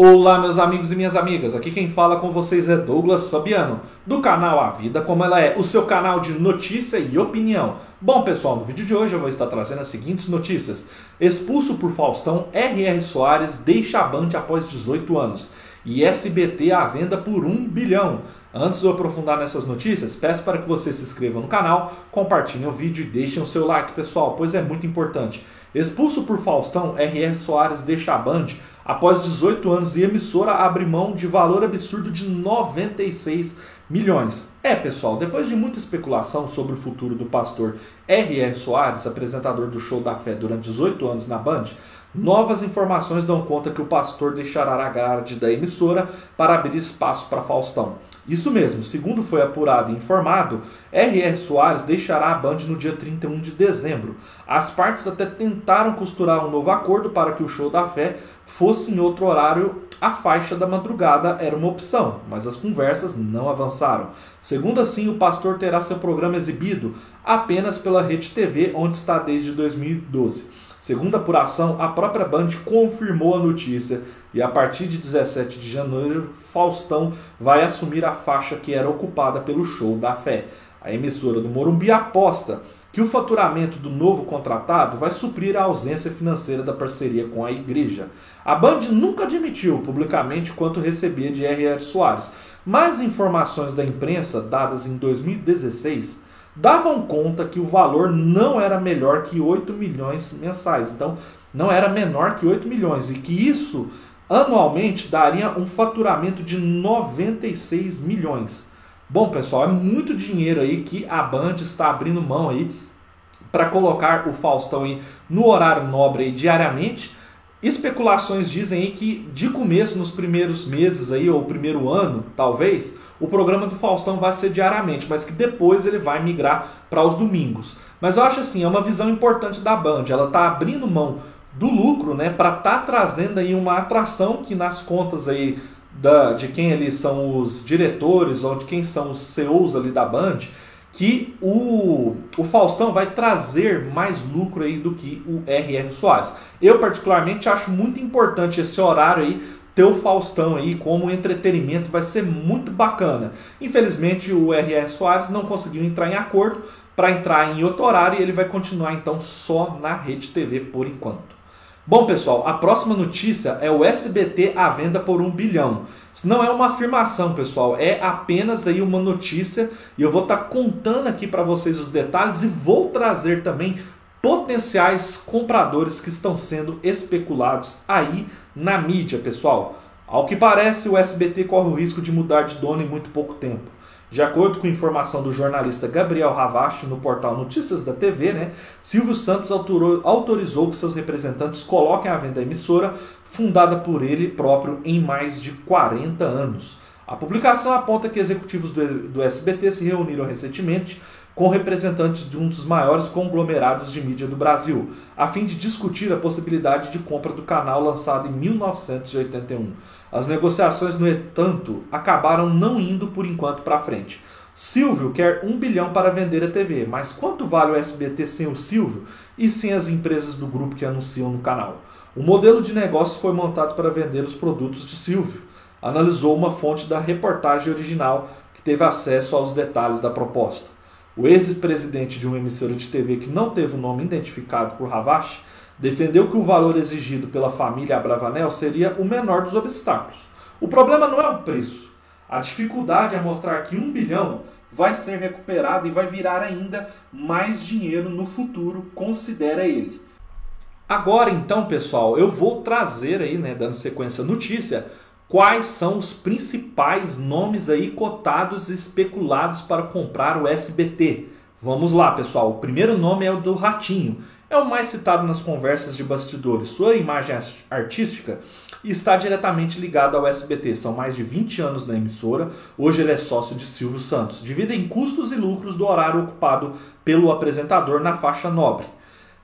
Olá, meus amigos e minhas amigas. Aqui quem fala com vocês é Douglas Fabiano, do canal A Vida Como Ela É, o seu canal de notícia e opinião. Bom, pessoal, no vídeo de hoje eu vou estar trazendo as seguintes notícias. Expulso por Faustão, R.R. Soares deixa a Band após 18 anos. E SBT à venda por 1 bilhão. Antes de eu aprofundar nessas notícias, peço para que você se inscreva no canal, compartilhe o vídeo e deixem o seu like, pessoal, pois é muito importante. Expulso por Faustão, R.R. Soares deixa a Band após 18 anos e emissora abre mão de valor absurdo de 96 milhões. É, pessoal, depois de muita especulação sobre o futuro do pastor R.R. Soares, apresentador do Show da Fé durante 18 anos na Band, novas informações dão conta que o pastor deixará a grade da emissora para abrir espaço para Faustão. Isso mesmo, segundo foi apurado e informado, R.R. Soares deixará a Band no dia 31 de dezembro. As partes até tentaram costurar um novo acordo para que o show da fé fosse em outro horário. A faixa da madrugada era uma opção, mas as conversas não avançaram. Segundo assim, o pastor terá seu programa exibido apenas pela Rede TV, onde está desde 2012. Segundo a apuração, a própria Band confirmou a notícia e a partir de 17 de janeiro, Faustão vai assumir a faixa que era ocupada pelo Show da Fé. A emissora do Morumbi aposta que o faturamento do novo contratado vai suprir a ausência financeira da parceria com a igreja. A Band nunca admitiu publicamente quanto recebia de R.R. Soares, mas informações da imprensa dadas em 2016 davam conta que o valor não era melhor que 8 milhões mensais. Então, não era menor que 8 milhões. E que isso, anualmente, daria um faturamento de 96 milhões. Bom, pessoal, é muito dinheiro aí que a Band está abrindo mão aí para colocar o Faustão aí no horário nobre aí diariamente. Especulações dizem aí que de começo, nos primeiros meses aí, ou primeiro ano, talvez, o programa do Faustão vai ser diariamente, mas que depois ele vai migrar para os domingos. Mas eu acho assim, é uma visão importante da Band. Ela está abrindo mão do lucro, né, para tá trazendo aí uma atração que nas contas aí da, de quem ali são os diretores ou de quem são os CEOs ali da Band, que o, o Faustão vai trazer mais lucro aí do que o R.R. Soares. Eu particularmente acho muito importante esse horário aí ter o Faustão aí como entretenimento vai ser muito bacana. Infelizmente o R.R. Soares não conseguiu entrar em acordo para entrar em outro horário e ele vai continuar então só na Rede TV por enquanto. Bom, pessoal, a próxima notícia é o SBT à venda por um bilhão. Isso não é uma afirmação, pessoal, é apenas aí uma notícia e eu vou estar tá contando aqui para vocês os detalhes e vou trazer também potenciais compradores que estão sendo especulados aí na mídia, pessoal. Ao que parece, o SBT corre o risco de mudar de dono em muito pouco tempo. De acordo com informação do jornalista Gabriel Ravache no portal Notícias da TV, né, Silvio Santos autorizou que seus representantes coloquem à venda a emissora, fundada por ele próprio em mais de 40 anos. A publicação aponta que executivos do, do SBT se reuniram recentemente com representantes de um dos maiores conglomerados de mídia do Brasil, a fim de discutir a possibilidade de compra do canal lançado em 1981. As negociações, no entanto, acabaram não indo por enquanto para frente. Silvio quer um bilhão para vender a TV, mas quanto vale o SBT sem o Silvio e sem as empresas do grupo que anunciam no canal? O modelo de negócio foi montado para vender os produtos de Silvio. Analisou uma fonte da reportagem original que teve acesso aos detalhes da proposta. O ex-presidente de uma emissora de TV que não teve o nome identificado por Ravache defendeu que o valor exigido pela família Abravanel seria o menor dos obstáculos. O problema não é o preço. A dificuldade é mostrar que um bilhão vai ser recuperado e vai virar ainda mais dinheiro no futuro, considera ele. Agora então, pessoal, eu vou trazer aí, né, dando sequência à notícia, quais são os principais nomes aí cotados e especulados para comprar o SBT. Vamos lá, pessoal. O primeiro nome é o do Ratinho. É o mais citado nas conversas de bastidores. Sua imagem artística está diretamente ligada ao SBT. São mais de 20 anos na emissora. Hoje ele é sócio de Silvio Santos. Dividem custos e lucros do horário ocupado pelo apresentador na faixa nobre.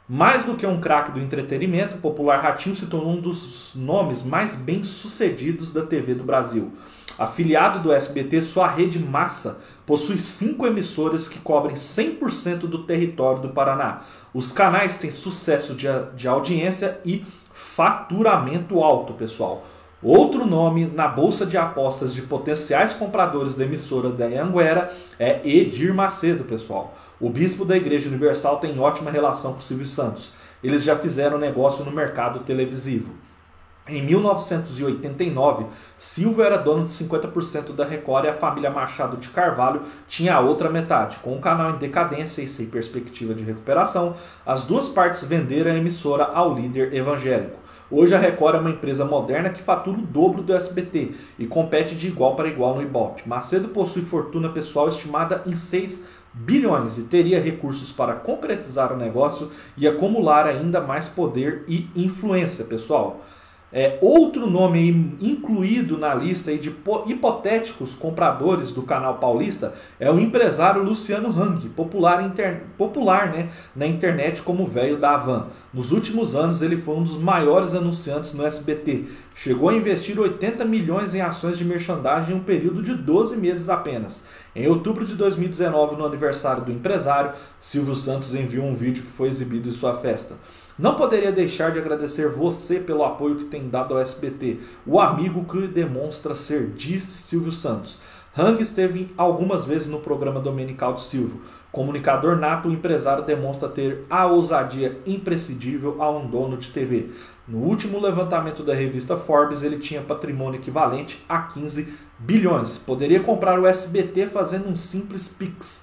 Mais do que um craque do entretenimento, o popular Ratinho se tornou um dos nomes mais bem-sucedidos da TV do Brasil. Afiliado do SBT, sua rede massa possui cinco emissoras que cobrem 100% do território do Paraná. Os canais têm sucesso de, de audiência e faturamento alto, pessoal. Outro nome na bolsa de apostas de potenciais compradores da emissora da Anguera é Edir Macedo, pessoal. O bispo da Igreja Universal tem ótima relação com Silvio Santos. Eles já fizeram negócio no mercado televisivo. Em 1989, Silvio era dono de 50% da Record e a família Machado de Carvalho tinha a outra metade. Com o canal em decadência e sem perspectiva de recuperação, as duas partes venderam a emissora ao líder evangélico. Hoje a Record é uma empresa moderna que fatura o dobro do SBT e compete de igual para igual no Ibope. Macedo possui fortuna pessoal estimada em 6 bilhões e teria recursos para concretizar o negócio e acumular ainda mais poder e influência, pessoal. É, outro nome incluído na lista de hipotéticos compradores do canal paulista é o empresário Luciano Hang, popular, popular né, na internet como velho da Havan. Nos últimos anos ele foi um dos maiores anunciantes no SBT. Chegou a investir 80 milhões em ações de merchandising em um período de 12 meses apenas. Em outubro de 2019, no aniversário do empresário, Silvio Santos enviou um vídeo que foi exibido em sua festa. Não poderia deixar de agradecer você pelo apoio que tem dado ao SBT, o amigo que demonstra ser, disse Silvio Santos. Hang esteve algumas vezes no programa dominical de Silvio. Comunicador nato, o empresário demonstra ter a ousadia imprescindível a um dono de TV. No último levantamento da revista Forbes, ele tinha patrimônio equivalente a 15 bilhões. Poderia comprar o SBT fazendo um simples Pix.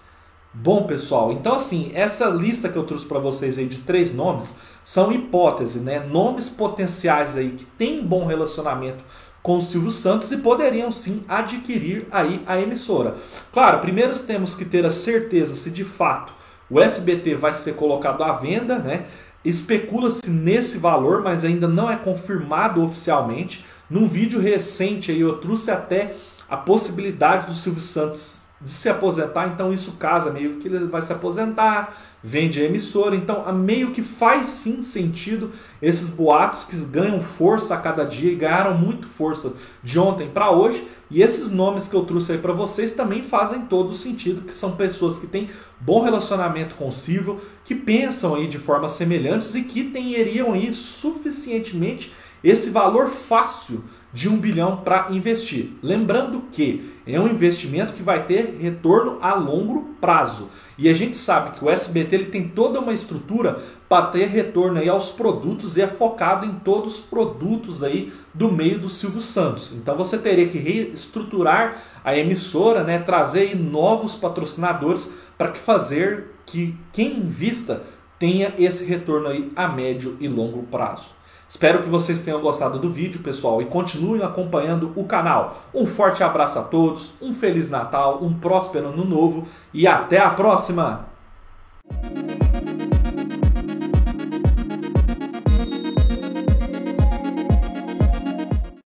Bom, pessoal, então assim, essa lista que eu trouxe para vocês aí de três nomes são hipóteses, né? Nomes potenciais aí que têm bom relacionamento com o Silvio Santos e poderiam sim adquirir aí a emissora. Claro, primeiro temos que ter a certeza se de fato o SBT vai ser colocado à venda, né? Especula-se nesse valor, mas ainda não é confirmado oficialmente. Num vídeo recente aí eu trouxe até a possibilidade do Silvio Santos de se aposentar, então isso casa meio que ele vai se aposentar, vende a emissora, então meio que faz sim sentido esses boatos que ganham força a cada dia e ganharam muito força de ontem para hoje. E esses nomes que eu trouxe aí para vocês também fazem todo sentido, que são pessoas que têm bom relacionamento com o Silvio, que pensam aí de formas semelhantes e que teriam aí suficientemente esse valor fácil de um bilhão para investir. Lembrando que é um investimento que vai ter retorno a longo prazo. E a gente sabe que o SBT ele tem toda uma estrutura para ter retorno aí aos produtos e é focado em todos os produtos aí do meio do Silvio Santos. Então você teria que reestruturar a emissora, né, trazer novos patrocinadores para que fazer que quem invista tenha esse retorno aí a médio e longo prazo. Espero que vocês tenham gostado do vídeo, pessoal, e continuem acompanhando o canal. Um forte abraço a todos, um Feliz Natal, um próspero Ano Novo e até a próxima!